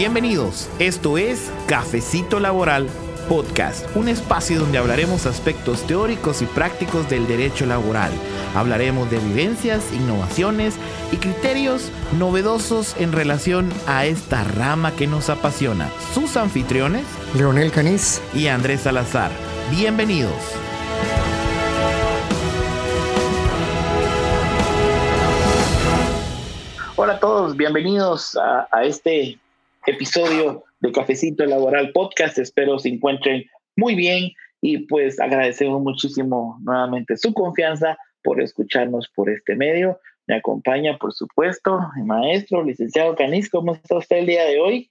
Bienvenidos. Esto es Cafecito Laboral Podcast, un espacio donde hablaremos aspectos teóricos y prácticos del derecho laboral. Hablaremos de vivencias, innovaciones y criterios novedosos en relación a esta rama que nos apasiona. Sus anfitriones, Leonel Caniz y Andrés Salazar. Bienvenidos. Hola a todos, bienvenidos a, a, este episodio de Cafecito Laboral Podcast. Espero se encuentren muy bien y pues agradecemos muchísimo nuevamente su confianza por escucharnos por este medio. Me acompaña, por supuesto, el maestro, licenciado Canis. ¿Cómo está usted el día de hoy?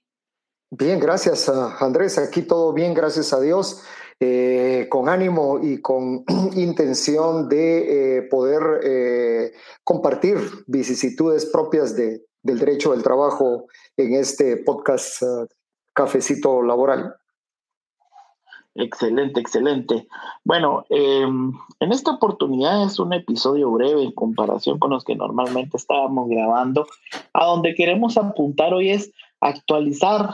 Bien, gracias Andrés. Aquí todo bien, gracias a Dios. Eh, con ánimo y con intención de eh, poder eh, compartir vicisitudes propias de, del derecho del trabajo en este podcast uh, Cafecito Laboral. Excelente, excelente. Bueno, eh, en esta oportunidad es un episodio breve en comparación con los que normalmente estábamos grabando. A donde queremos apuntar hoy es actualizar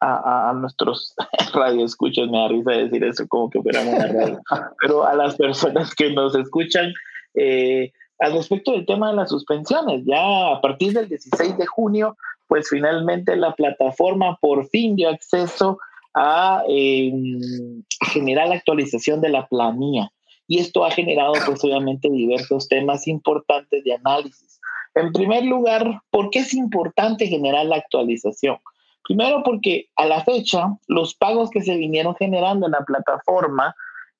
a, a, nuestros radioescuchas, me da risa decir eso como que fuéramos una radio, pero a las personas que nos escuchan eh, al respecto del tema de las suspensiones. Ya a partir del 16 de junio, pues finalmente la plataforma por fin dio acceso a, eh, a generar la actualización de la planilla. Y esto ha generado, pues obviamente, diversos temas importantes de análisis. En primer lugar, ¿por qué es importante generar la actualización? Primero porque a la fecha los pagos que se vinieron generando en la plataforma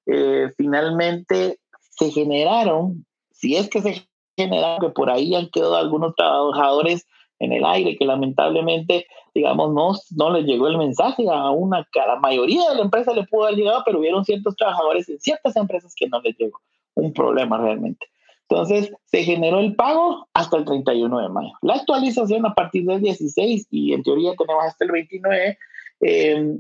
eh, finalmente se generaron, si es que se generaron, que por ahí han quedado algunos trabajadores en el aire que lamentablemente, digamos, no, no les llegó el mensaje a una, a la mayoría de la empresa le pudo haber llegado, pero hubieron ciertos trabajadores en ciertas empresas que no les llegó. Un problema realmente. Entonces, se generó el pago hasta el 31 de mayo. La actualización a partir del 16 y en teoría tenemos hasta el 29, eh,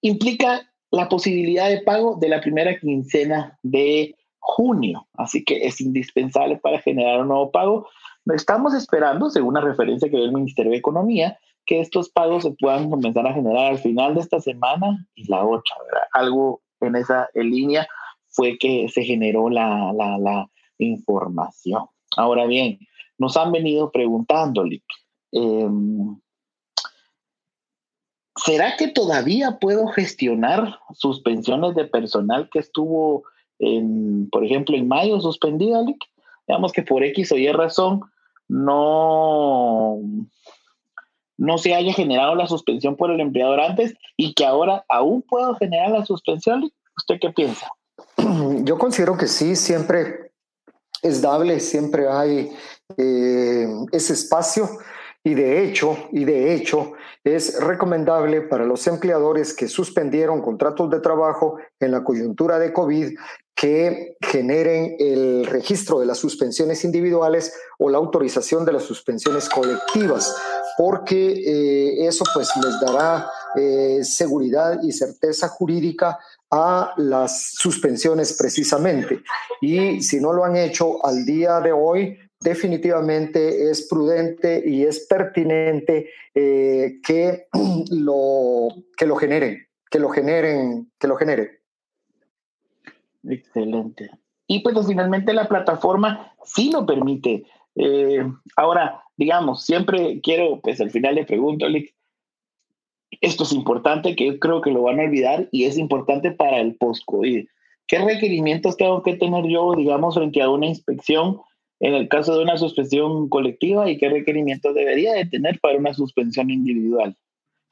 implica la posibilidad de pago de la primera quincena de junio. Así que es indispensable para generar un nuevo pago. Estamos esperando, según la referencia que dio el Ministerio de Economía, que estos pagos se puedan comenzar a generar al final de esta semana y la otra. ¿verdad? Algo en esa en línea fue que se generó la, la, la información. Ahora bien, nos han venido preguntándole, eh, ¿será que todavía puedo gestionar suspensiones de personal que estuvo, en, por ejemplo, en mayo suspendida? Digamos que por X o Y razón no, no se haya generado la suspensión por el empleador antes y que ahora aún puedo generar la suspensión. ¿Usted qué piensa? Yo considero que sí, siempre es dable, siempre hay eh, ese espacio y de hecho, y de hecho es recomendable para los empleadores que suspendieron contratos de trabajo en la coyuntura de COVID que generen el registro de las suspensiones individuales o la autorización de las suspensiones colectivas, porque eh, eso pues les dará eh, seguridad y certeza jurídica a las suspensiones precisamente. Y si no lo han hecho al día de hoy, definitivamente es prudente y es pertinente eh, que, lo, que lo generen, que lo generen, que lo generen. Excelente. Y pues finalmente la plataforma sí lo permite. Eh, ahora, digamos, siempre quiero, pues al final le pregunto, esto es importante, que yo creo que lo van a olvidar y es importante para el post-COVID. ¿Qué requerimientos tengo que tener yo, digamos, frente a una inspección en el caso de una suspensión colectiva y qué requerimientos debería de tener para una suspensión individual?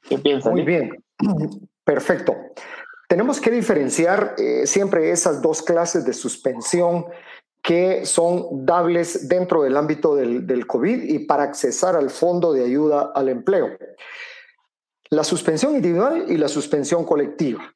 ¿Qué piensan? Muy bien, perfecto. Tenemos que diferenciar eh, siempre esas dos clases de suspensión que son dables dentro del ámbito del, del COVID y para accesar al fondo de ayuda al empleo. La suspensión individual y la suspensión colectiva.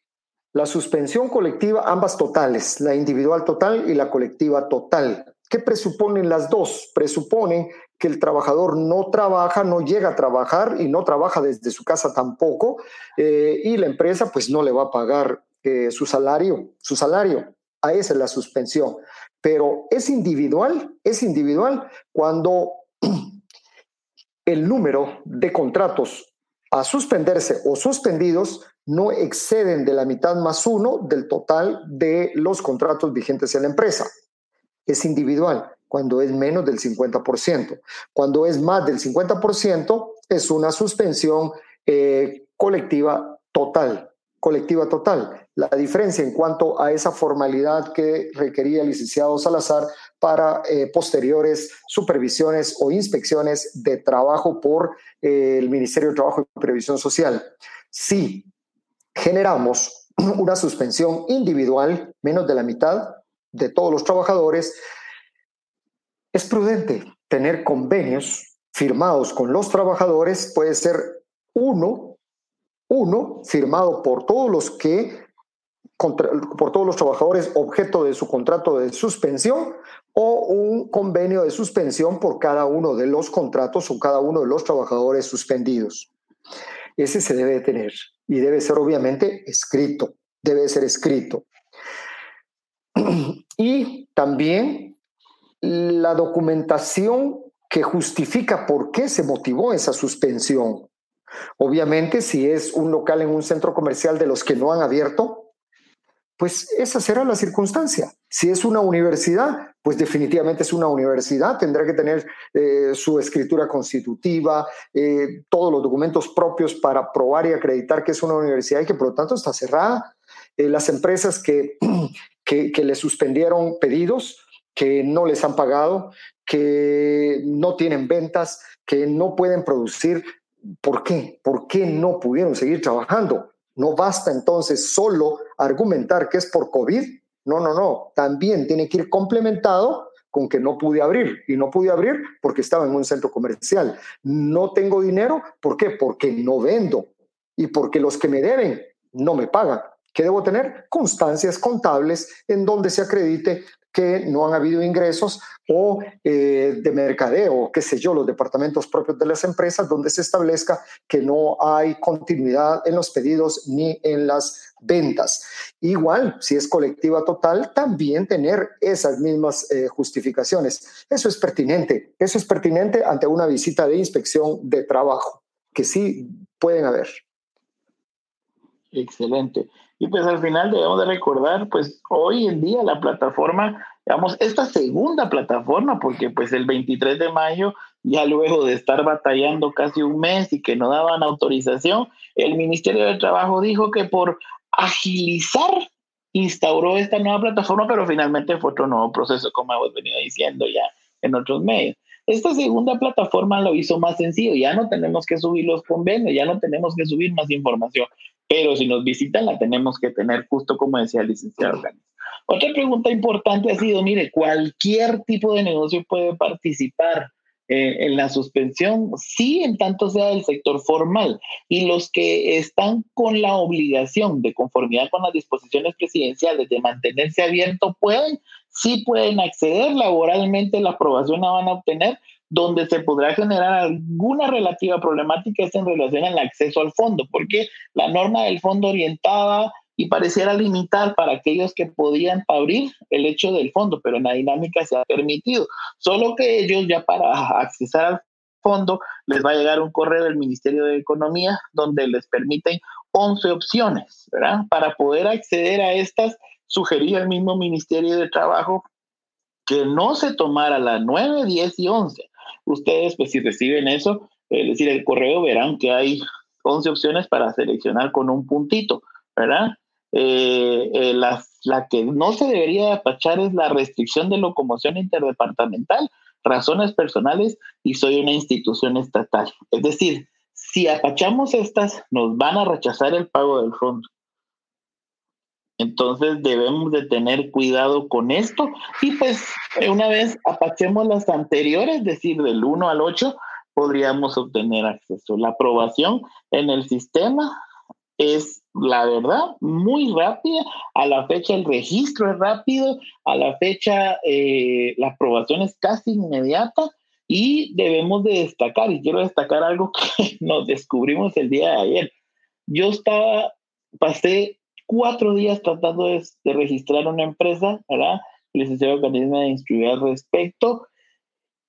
La suspensión colectiva, ambas totales, la individual total y la colectiva total. ¿Qué presuponen las dos? Presuponen que el trabajador no trabaja, no llega a trabajar y no trabaja desde su casa tampoco, eh, y la empresa pues no le va a pagar eh, su salario, su salario. A esa es la suspensión. Pero es individual, es individual cuando el número de contratos a suspenderse o suspendidos no exceden de la mitad más uno del total de los contratos vigentes en la empresa. Es individual cuando es menos del 50%. Cuando es más del 50%, es una suspensión eh, colectiva total. Colectiva total. La diferencia en cuanto a esa formalidad que requería el licenciado Salazar para eh, posteriores supervisiones o inspecciones de trabajo por eh, el Ministerio de Trabajo y Previsión Social. Si generamos una suspensión individual, menos de la mitad de todos los trabajadores, es prudente tener convenios firmados con los trabajadores, puede ser uno, uno firmado por todos los que por todos los trabajadores objeto de su contrato de suspensión o un convenio de suspensión por cada uno de los contratos o cada uno de los trabajadores suspendidos. Ese se debe tener y debe ser obviamente escrito, debe ser escrito. Y también la documentación que justifica por qué se motivó esa suspensión. Obviamente, si es un local en un centro comercial de los que no han abierto, pues esa será la circunstancia. Si es una universidad, pues definitivamente es una universidad, tendrá que tener eh, su escritura constitutiva, eh, todos los documentos propios para probar y acreditar que es una universidad y que por lo tanto está cerrada. Eh, las empresas que, que, que le suspendieron pedidos, que no les han pagado, que no tienen ventas, que no pueden producir. ¿Por qué? ¿Por qué no pudieron seguir trabajando? No basta entonces solo argumentar que es por COVID. No, no, no. También tiene que ir complementado con que no pude abrir. Y no pude abrir porque estaba en un centro comercial. No tengo dinero. ¿Por qué? Porque no vendo. Y porque los que me deben no me pagan. ¿Qué debo tener? Constancias contables en donde se acredite que no han habido ingresos o eh, de mercadeo, qué sé yo, los departamentos propios de las empresas donde se establezca que no hay continuidad en los pedidos ni en las ventas. Igual, si es colectiva total, también tener esas mismas eh, justificaciones. Eso es pertinente, eso es pertinente ante una visita de inspección de trabajo, que sí pueden haber. Excelente. Y pues al final debemos de recordar, pues hoy en día la plataforma, digamos, esta segunda plataforma, porque pues el 23 de mayo, ya luego de estar batallando casi un mes y que no daban autorización, el Ministerio de Trabajo dijo que por agilizar instauró esta nueva plataforma, pero finalmente fue otro nuevo proceso, como hemos venido diciendo ya en otros medios. Esta segunda plataforma lo hizo más sencillo, ya no tenemos que subir los convenios, ya no tenemos que subir más información, pero si nos visitan la tenemos que tener justo como decía el licenciado Ganes. Otra pregunta importante ha sido, mire, cualquier tipo de negocio puede participar eh, en la suspensión, sí, en tanto sea del sector formal. Y los que están con la obligación de conformidad con las disposiciones presidenciales de mantenerse abierto pueden, sí pueden acceder laboralmente, la aprobación la van a obtener, donde se podrá generar alguna relativa problemática es en relación al acceso al fondo, porque la norma del fondo orientaba y pareciera limitar para aquellos que podían abrir el hecho del fondo, pero en la dinámica se ha permitido. Solo que ellos ya para accesar al fondo les va a llegar un correo del Ministerio de Economía donde les permiten 11 opciones, ¿verdad? Para poder acceder a estas sugería el mismo Ministerio de Trabajo que no se tomara la 9, 10 y 11. Ustedes, pues si reciben eso, es decir, el correo, verán que hay 11 opciones para seleccionar con un puntito, ¿verdad? Eh, eh, la, la que no se debería apachar es la restricción de locomoción interdepartamental, razones personales y soy una institución estatal. Es decir, si apachamos estas, nos van a rechazar el pago del fondo. Entonces debemos de tener cuidado con esto y pues una vez apachemos las anteriores, es decir, del 1 al 8, podríamos obtener acceso. La aprobación en el sistema es, la verdad, muy rápida. A la fecha el registro es rápido, a la fecha eh, la aprobación es casi inmediata y debemos de destacar, y quiero destacar algo que nos descubrimos el día de ayer. Yo estaba, pasé cuatro días tratando de, registrar una empresa, ¿verdad? El licenciado Candidato de instruir al respecto.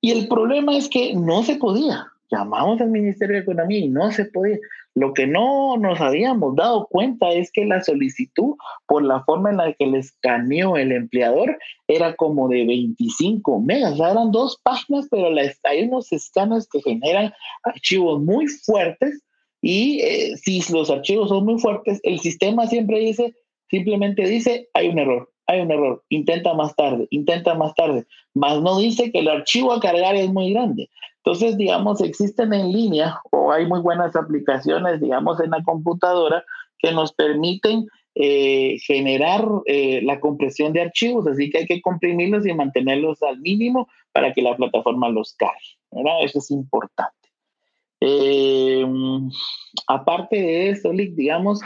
Y el problema es que no se podía. llamamos al Ministerio de Economía y no se podía. Lo que no nos habíamos dado cuenta es que la solicitud, por la forma en la que le escaneó el empleador, era como de 25 megas. O eran dos páginas, pero hay unos escáneres que generan archivos muy fuertes y eh, si los archivos son muy fuertes, el sistema siempre dice, simplemente dice, hay un error, hay un error, intenta más tarde, intenta más tarde, más no dice que el archivo a cargar es muy grande. Entonces, digamos, existen en línea o hay muy buenas aplicaciones, digamos, en la computadora que nos permiten eh, generar eh, la compresión de archivos, así que hay que comprimirlos y mantenerlos al mínimo para que la plataforma los cargue. Eso es importante. Eh, aparte de eso, digamos,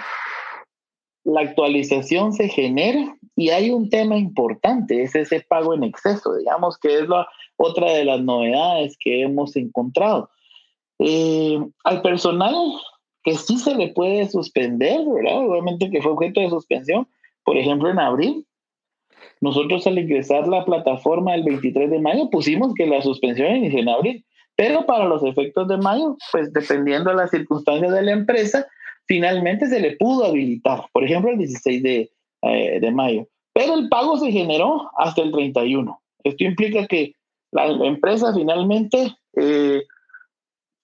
la actualización se genera y hay un tema importante, es ese pago en exceso, digamos que es la, otra de las novedades que hemos encontrado. Eh, al personal que sí se le puede suspender, ¿verdad? Obviamente que fue objeto de suspensión, por ejemplo en abril, nosotros al ingresar la plataforma el 23 de mayo pusimos que la suspensión inició en abril, pero para los efectos de mayo, pues dependiendo de las circunstancias de la empresa, finalmente se le pudo habilitar, por ejemplo, el 16 eh, de, mayo, pero el pago se generó hasta el 31. Esto implica que la, empresa finalmente, eh,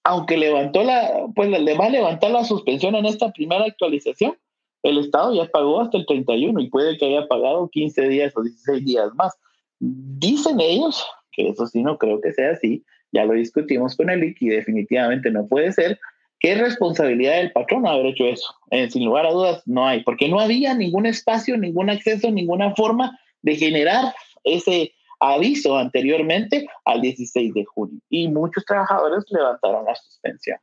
aunque levantó la, pues le va a levantar la suspensión en esta primera actualización, el Estado ya pagó hasta el 31 y puede que haya pagado 15 días o 16 días más. Dicen ellos, que eso sí no creo que sea así, ya lo discutimos con el IC y definitivamente no puede ser, ¿Qué responsabilidad del patrón haber hecho eso? Eh, sin lugar a dudas, no hay, porque no había ningún espacio, ningún acceso, ninguna forma de generar ese aviso anteriormente al 16 de junio. Y muchos trabajadores levantaron la suspensión.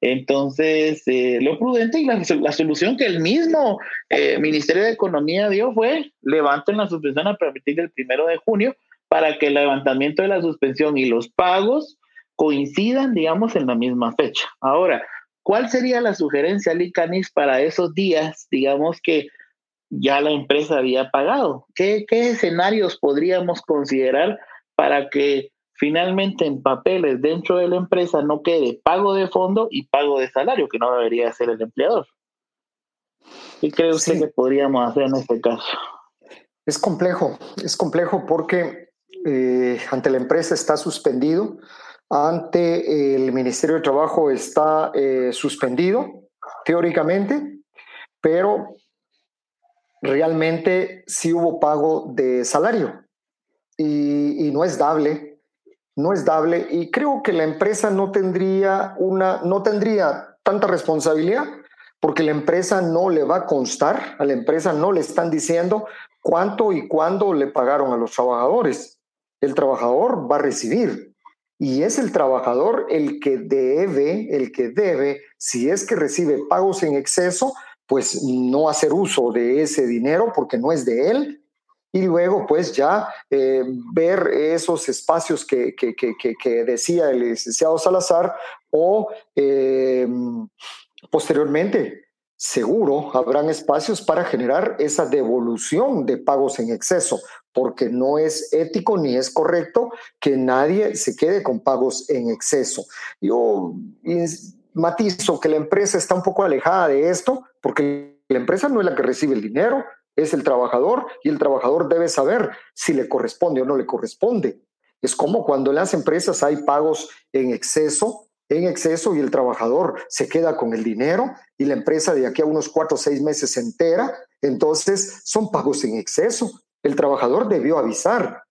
Entonces, eh, lo prudente y la, solución que el mismo eh, Ministerio de Economía dio fue levanten la suspensión a partir del primero de junio para que el levantamiento de la suspensión y los pagos coincidan, digamos, en la misma fecha. Ahora, ¿Cuál sería la sugerencia, Licanis, para esos días, digamos que ya la empresa había pagado? ¿Qué, escenarios podríamos considerar para que finalmente en papeles dentro de la empresa no quede pago de fondo y pago de salario, que no debería hacer el empleador? ¿Qué cree usted que podríamos hacer en este caso? Es complejo, es complejo porque eh, ante la empresa está suspendido ante el Ministerio de Trabajo está eh, suspendido, teóricamente, pero realmente sí hubo pago de salario y, no es dable, no es dable y creo que la empresa no tendría una, no tendría tanta responsabilidad porque la empresa no le va a constar, a la empresa no le están diciendo cuánto y cuándo le pagaron a los trabajadores. El trabajador va a recibir, y es el trabajador el que debe, el que debe, si es que recibe pagos en exceso, pues no hacer uso de ese dinero porque no es de él. Y luego, pues ya eh, ver esos espacios que, que, decía el licenciado Salazar o eh, posteriormente seguro habrán espacios para generar esa devolución de pagos en exceso, porque no es ético ni es correcto que nadie se quede con pagos en exceso. Yo matizo que la empresa está un poco alejada de esto, porque la empresa no es la que recibe el dinero, es el trabajador y el trabajador debe saber si le corresponde o no le corresponde. Es como cuando en las empresas hay pagos en exceso, en exceso y el trabajador se queda con el dinero y la empresa de aquí a unos cuatro o seis meses se entera, entonces son pagos en exceso. El trabajador debió avisar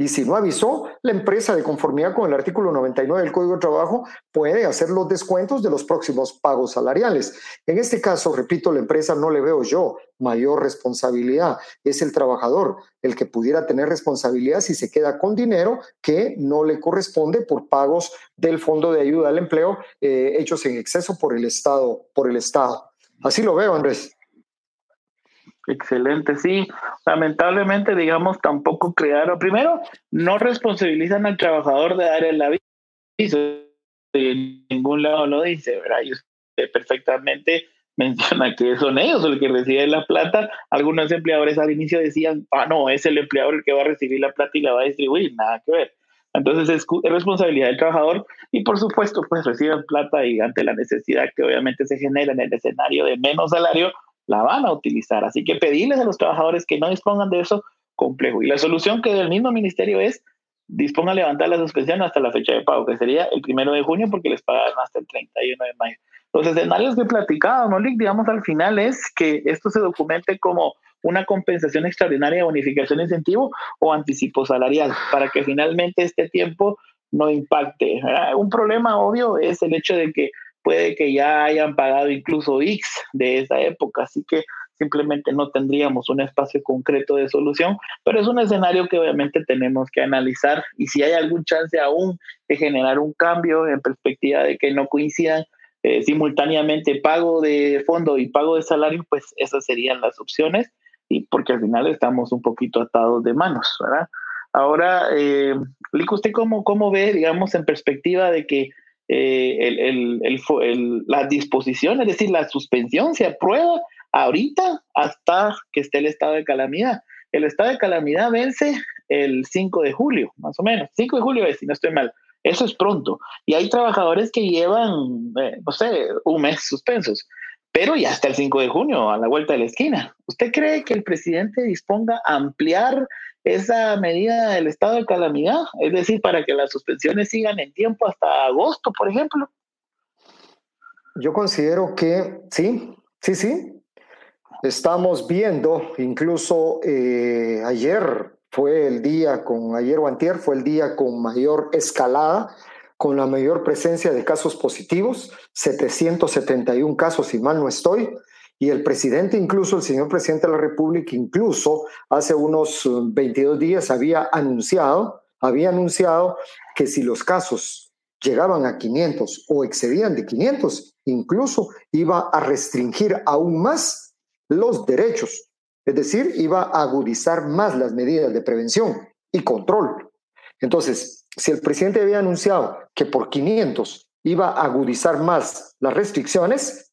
y si no avisó, la empresa de conformidad con el artículo 99 del Código de Trabajo puede hacer los descuentos de los próximos pagos salariales. En este caso, repito, la empresa no le veo yo mayor responsabilidad. Es el trabajador el que pudiera tener responsabilidad si se queda con dinero que no le corresponde por pagos del Fondo de Ayuda al Empleo eh, hechos en exceso por el Estado. Por el Estado. Así lo veo, Andrés. Excelente, sí. Lamentablemente, digamos, tampoco crearon. Primero, no responsabilizan al trabajador de dar el aviso. En ningún lado lo dice, ¿verdad? Y usted perfectamente menciona que son ellos los que reciben la plata. Algunos empleadores al inicio decían, ah, no, es el empleador el que va a recibir la plata y la va a distribuir. Nada que ver. Entonces es, responsabilidad del trabajador y por supuesto pues reciben plata y ante la necesidad que obviamente se genera en el escenario de menos salario, la van a utilizar. Así que pedirles a los trabajadores que no dispongan de eso, complejo. Y la solución que del mismo ministerio es disponga a levantar la suspensión hasta la fecha de pago, que sería el primero de junio porque les pagan hasta el 31 de mayo. Los escenarios que he platicado, ¿no, Digamos, al final es que esto se documente como una compensación extraordinaria, bonificación incentivo o anticipo salarial, para que finalmente este tiempo no impacte. Un problema obvio es el hecho de que puede que ya hayan pagado incluso X de esa época, así que simplemente no tendríamos un espacio concreto de solución, pero es un escenario que obviamente tenemos que analizar y si hay algún chance aún de generar un cambio en perspectiva de que no coincidan eh, simultáneamente pago de fondo y pago de salario, pues esas serían las opciones y porque al final estamos un poquito atados de manos, ¿verdad? Ahora, eh, ¿usted cómo, cómo ve, digamos, en perspectiva de que eh, el, el, la disposición, es decir, la suspensión se aprueba ahorita hasta que esté el estado de calamidad? El estado de calamidad vence el 5 de julio, más o menos. 5 de julio es, si no estoy mal. Eso es pronto. Y hay trabajadores que llevan, eh, no sé, un mes suspensos pero ya hasta el 5 de junio, a la vuelta de la esquina. ¿Usted cree que el presidente disponga a ampliar esa medida del estado de calamidad? Es decir, para que las suspensiones sigan en tiempo hasta agosto, por ejemplo. Yo considero que sí, sí, sí. Estamos viendo, incluso eh, ayer fue el día con, ayer o antier fue el día con mayor escalada con la mayor presencia de casos positivos, 771 casos, si mal no estoy, y el presidente, incluso el señor presidente de la República, incluso hace unos 22 uh, días había anunciado, había anunciado que si los casos llegaban a 500 o excedían de 500, incluso iba a restringir aún más los derechos, es decir, iba a agudizar más las medidas de prevención y control. Entonces, si el presidente había anunciado que por 500 iba a agudizar más las restricciones,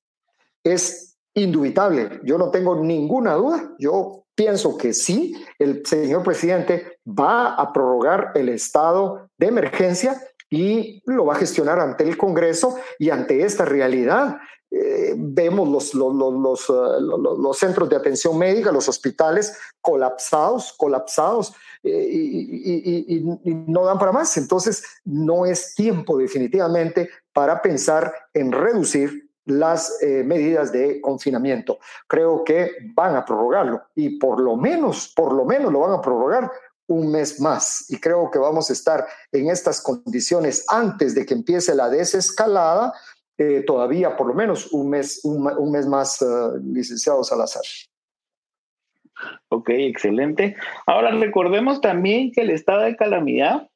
es indubitable. Yo no tengo ninguna duda. Yo pienso que sí, el señor presidente va a prorrogar el estado de emergencia y lo va a gestionar ante el Congreso y ante esta realidad. Eh, vemos los, los, los, uh, los, centros de atención médica, los hospitales colapsados, colapsados eh, y, no dan para más. Entonces, no es tiempo definitivamente para pensar en reducir las eh, medidas de confinamiento. Creo que van a prorrogarlo y por lo menos, por lo menos lo van a prorrogar un mes más. Y creo que vamos a estar en estas condiciones antes de que empiece la desescalada, eh, todavía por lo menos un mes, un, mes más, uh, licenciado Salazar. Ok, excelente. Ahora recordemos también que el estado de calamidad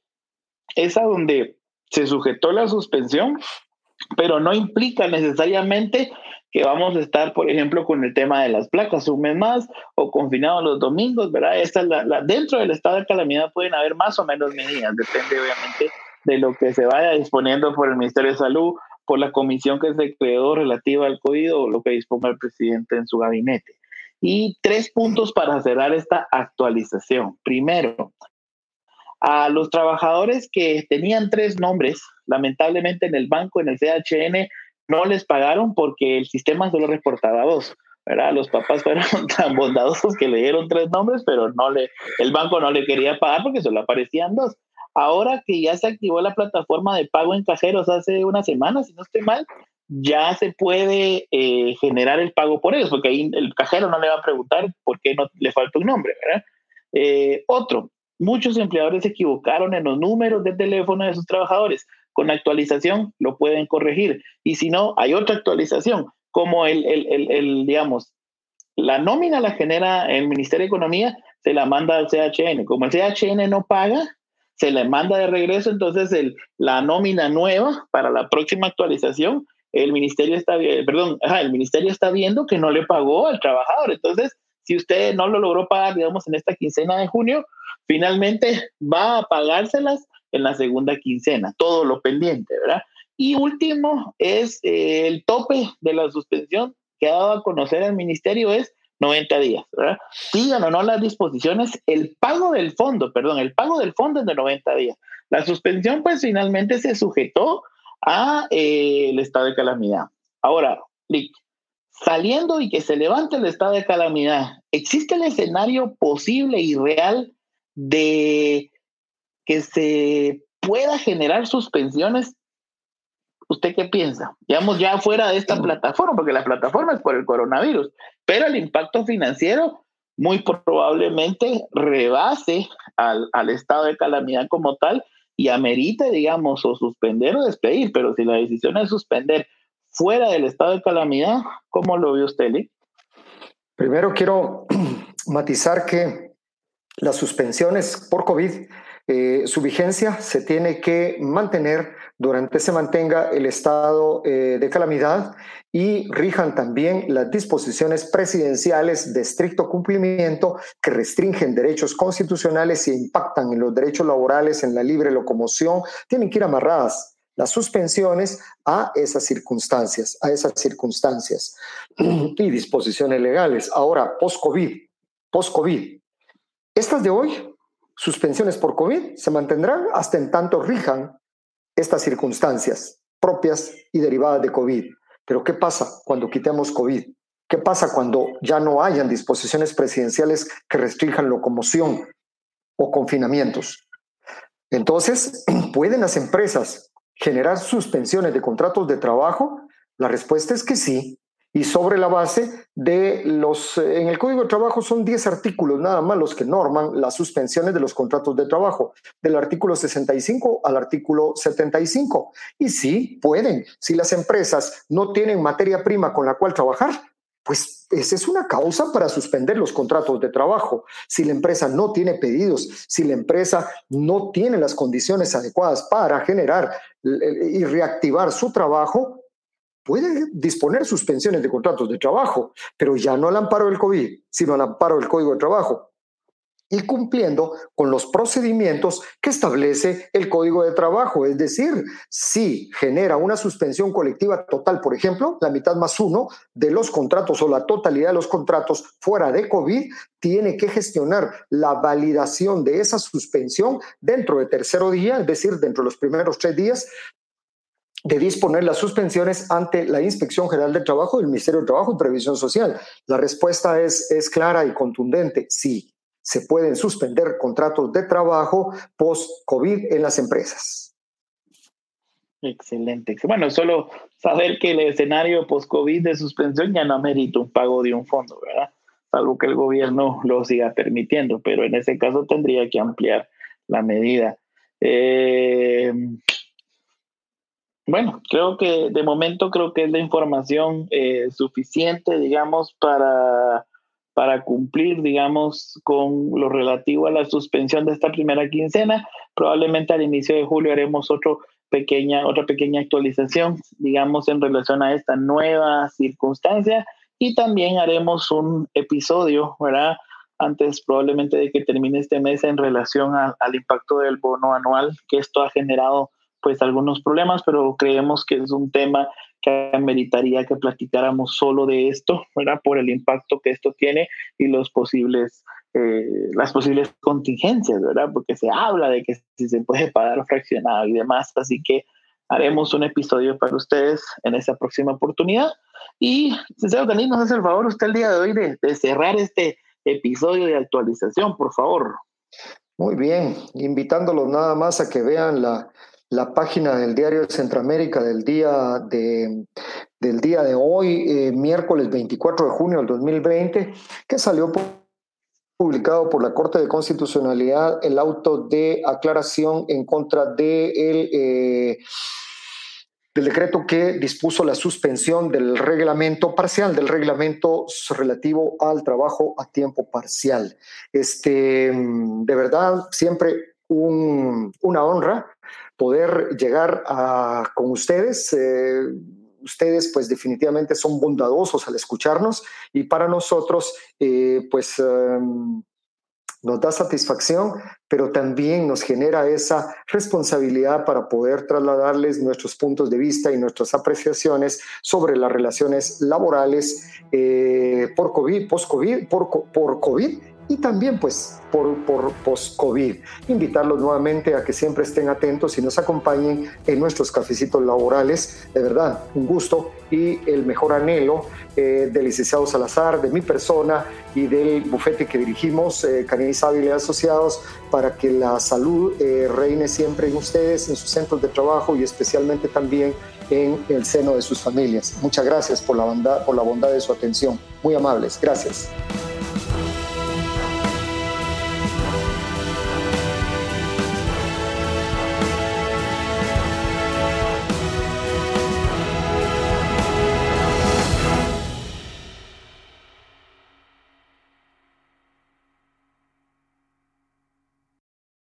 es a donde se sujetó la suspensión, pero no implica necesariamente que vamos a estar, por ejemplo, con el tema de las placas un mes más o confinados los domingos, ¿verdad? Esta la, dentro del estado de calamidad pueden haber más o menos medidas, depende obviamente de lo que se vaya disponiendo por el Ministerio de Salud, por la comisión que se creó relativa al COVID o lo que disponga el presidente en su gabinete. Y tres puntos para cerrar esta actualización. Primero, a los trabajadores que tenían tres nombres, lamentablemente en el banco, en el CHN, no les pagaron porque el sistema solo reportaba dos. Los papás fueron tan bondadosos que le dieron tres nombres, pero no le, el banco no le quería pagar porque solo aparecían dos. Ahora que ya se activó la plataforma de pago en cajeros hace una semana, si no estoy mal, ya se puede eh, generar el pago por ellos, porque ahí el cajero no le va a preguntar por qué no le falta un nombre. Eh, otro, muchos empleadores se equivocaron en los números de teléfono de sus trabajadores. Con actualización lo pueden corregir. Y si no, hay otra actualización, como el, el, el, el digamos, la nómina la genera el Ministerio de Economía, se la manda al CHN. Como el CHN no paga, se le manda de regreso entonces el, la nómina nueva para la próxima actualización el ministerio está, perdón, el ministerio está viendo que no le pagó al trabajador. Entonces, si usted no lo logró pagar, digamos, en esta quincena de junio, finalmente va a pagárselas en la segunda quincena, todo lo pendiente, ¿verdad? Y último es eh, el tope de la suspensión que ha dado a conocer el ministerio es 90 días, ¿verdad? Sigan o no las disposiciones, el pago del fondo, perdón, el pago del fondo es de 90 días. La suspensión, pues finalmente se sujetó a eh, el estado de calamidad. Ahora, saliendo y que se levante el estado de calamidad, ¿existe el escenario posible y real de que se pueda generar suspensiones? ¿Usted qué piensa? Digamos, ya fuera de esta plataforma, porque la plataforma es por el coronavirus, pero el impacto financiero muy probablemente rebase al, al estado de calamidad como tal y amerite, digamos, o suspender o despedir, pero si la decisión es suspender fuera del estado de calamidad, ¿cómo lo ve usted, Lee? Primero quiero matizar que las suspensiones por COVID, eh, su vigencia se tiene que mantener durante se mantenga el estado eh, de calamidad y rijan también las disposiciones presidenciales de estricto cumplimiento que restringen derechos constitucionales e impactan en los derechos laborales, en la libre locomoción, tienen que ir amarradas las suspensiones a esas circunstancias, a esas circunstancias y disposiciones legales. Ahora, post-COVID, post-COVID, estas de hoy, suspensiones por COVID, se mantendrán hasta en tanto rijan estas circunstancias propias y derivadas de COVID. Pero ¿qué pasa cuando quitemos COVID? ¿Qué pasa cuando ya no hayan disposiciones presidenciales que restrinjan locomoción o confinamientos? Entonces, ¿pueden las empresas generar suspensiones de contratos de trabajo? La respuesta es que sí, y sobre la base de los, en el Código de Trabajo son 10 artículos nada más los que norman las suspensiones de los contratos de trabajo, del artículo 65 al artículo 75. Y sí, pueden, si las empresas no tienen materia prima con la cual trabajar, pues esa es una causa para suspender los contratos de trabajo. Si la empresa no tiene pedidos, si la empresa no tiene las condiciones adecuadas para generar y reactivar su trabajo, puede disponer suspensiones de contratos de trabajo, pero ya no al amparo del COVID, sino al amparo del Código de Trabajo y cumpliendo con los procedimientos que establece el Código de Trabajo. Es decir, si genera una suspensión colectiva total, por ejemplo, la mitad más uno de los contratos o la totalidad de los contratos fuera de COVID, tiene que gestionar la validación de esa suspensión dentro de tercero día, es decir, dentro de los primeros tres días de disponer las suspensiones ante la Inspección General del Trabajo del Ministerio de Trabajo y Previsión Social. La respuesta es, es clara y contundente, sí, se pueden suspender contratos de trabajo post-COVID en las empresas. Excelente. Bueno, solo saber que el escenario post-COVID de suspensión ya no amerita un pago de un fondo, ¿verdad? Salvo que el gobierno lo siga permitiendo, pero en ese caso tendría que ampliar la medida. Eh, bueno, creo que de momento creo que es la información eh, suficiente, digamos, para, para cumplir, digamos, con lo relativo a la suspensión de esta primera quincena. Probablemente al inicio de julio haremos otro pequeña, otra pequeña actualización, digamos, en relación a esta nueva circunstancia y también haremos un episodio, ¿verdad? Antes probablemente de que termine este mes en relación al impacto del bono anual que esto ha generado pues algunos problemas, pero creemos que es un tema que meritaría que platicáramos solo de esto, ¿verdad? Por el impacto que esto tiene y los posibles, eh, las posibles contingencias, ¿verdad? Porque se habla de que si se puede pagar fraccionado y demás, así que haremos un episodio para ustedes en esa próxima oportunidad. Y, señor Dalí, nos hace el favor usted el día de hoy de, de cerrar este episodio de actualización, por favor. Muy bien, invitándolos nada más a que vean la, la página del diario Centroamérica del día de, del día de hoy, eh, miércoles 24 de junio del 2020, que salió publicado por la Corte de Constitucionalidad el auto de aclaración en contra de el, eh, del decreto que dispuso la suspensión del reglamento parcial, del reglamento relativo al trabajo a tiempo parcial. Este, de verdad, siempre un, una honra poder llegar a, con ustedes. Eh, ustedes pues definitivamente son bondadosos al escucharnos y para nosotros eh, pues em, nos da satisfacción, pero también nos genera esa responsabilidad para poder trasladarles nuestros puntos de vista y nuestras apreciaciones sobre las relaciones laborales eh, por COVID, post-COVID, por, por COVID y también pues por, por post-COVID. Invitarlos nuevamente a que siempre estén atentos y nos acompañen en nuestros cafecitos laborales. De verdad, un gusto y el mejor anhelo eh, del licenciado Salazar, de mi persona y del bufete que dirigimos, eh, Caniz Ávila Asociados, para que la salud eh, reine siempre en ustedes, en sus centros de trabajo y especialmente también en el seno de sus familias. Muchas gracias por la, bondad, por la bondad de su atención. Muy amables. Gracias.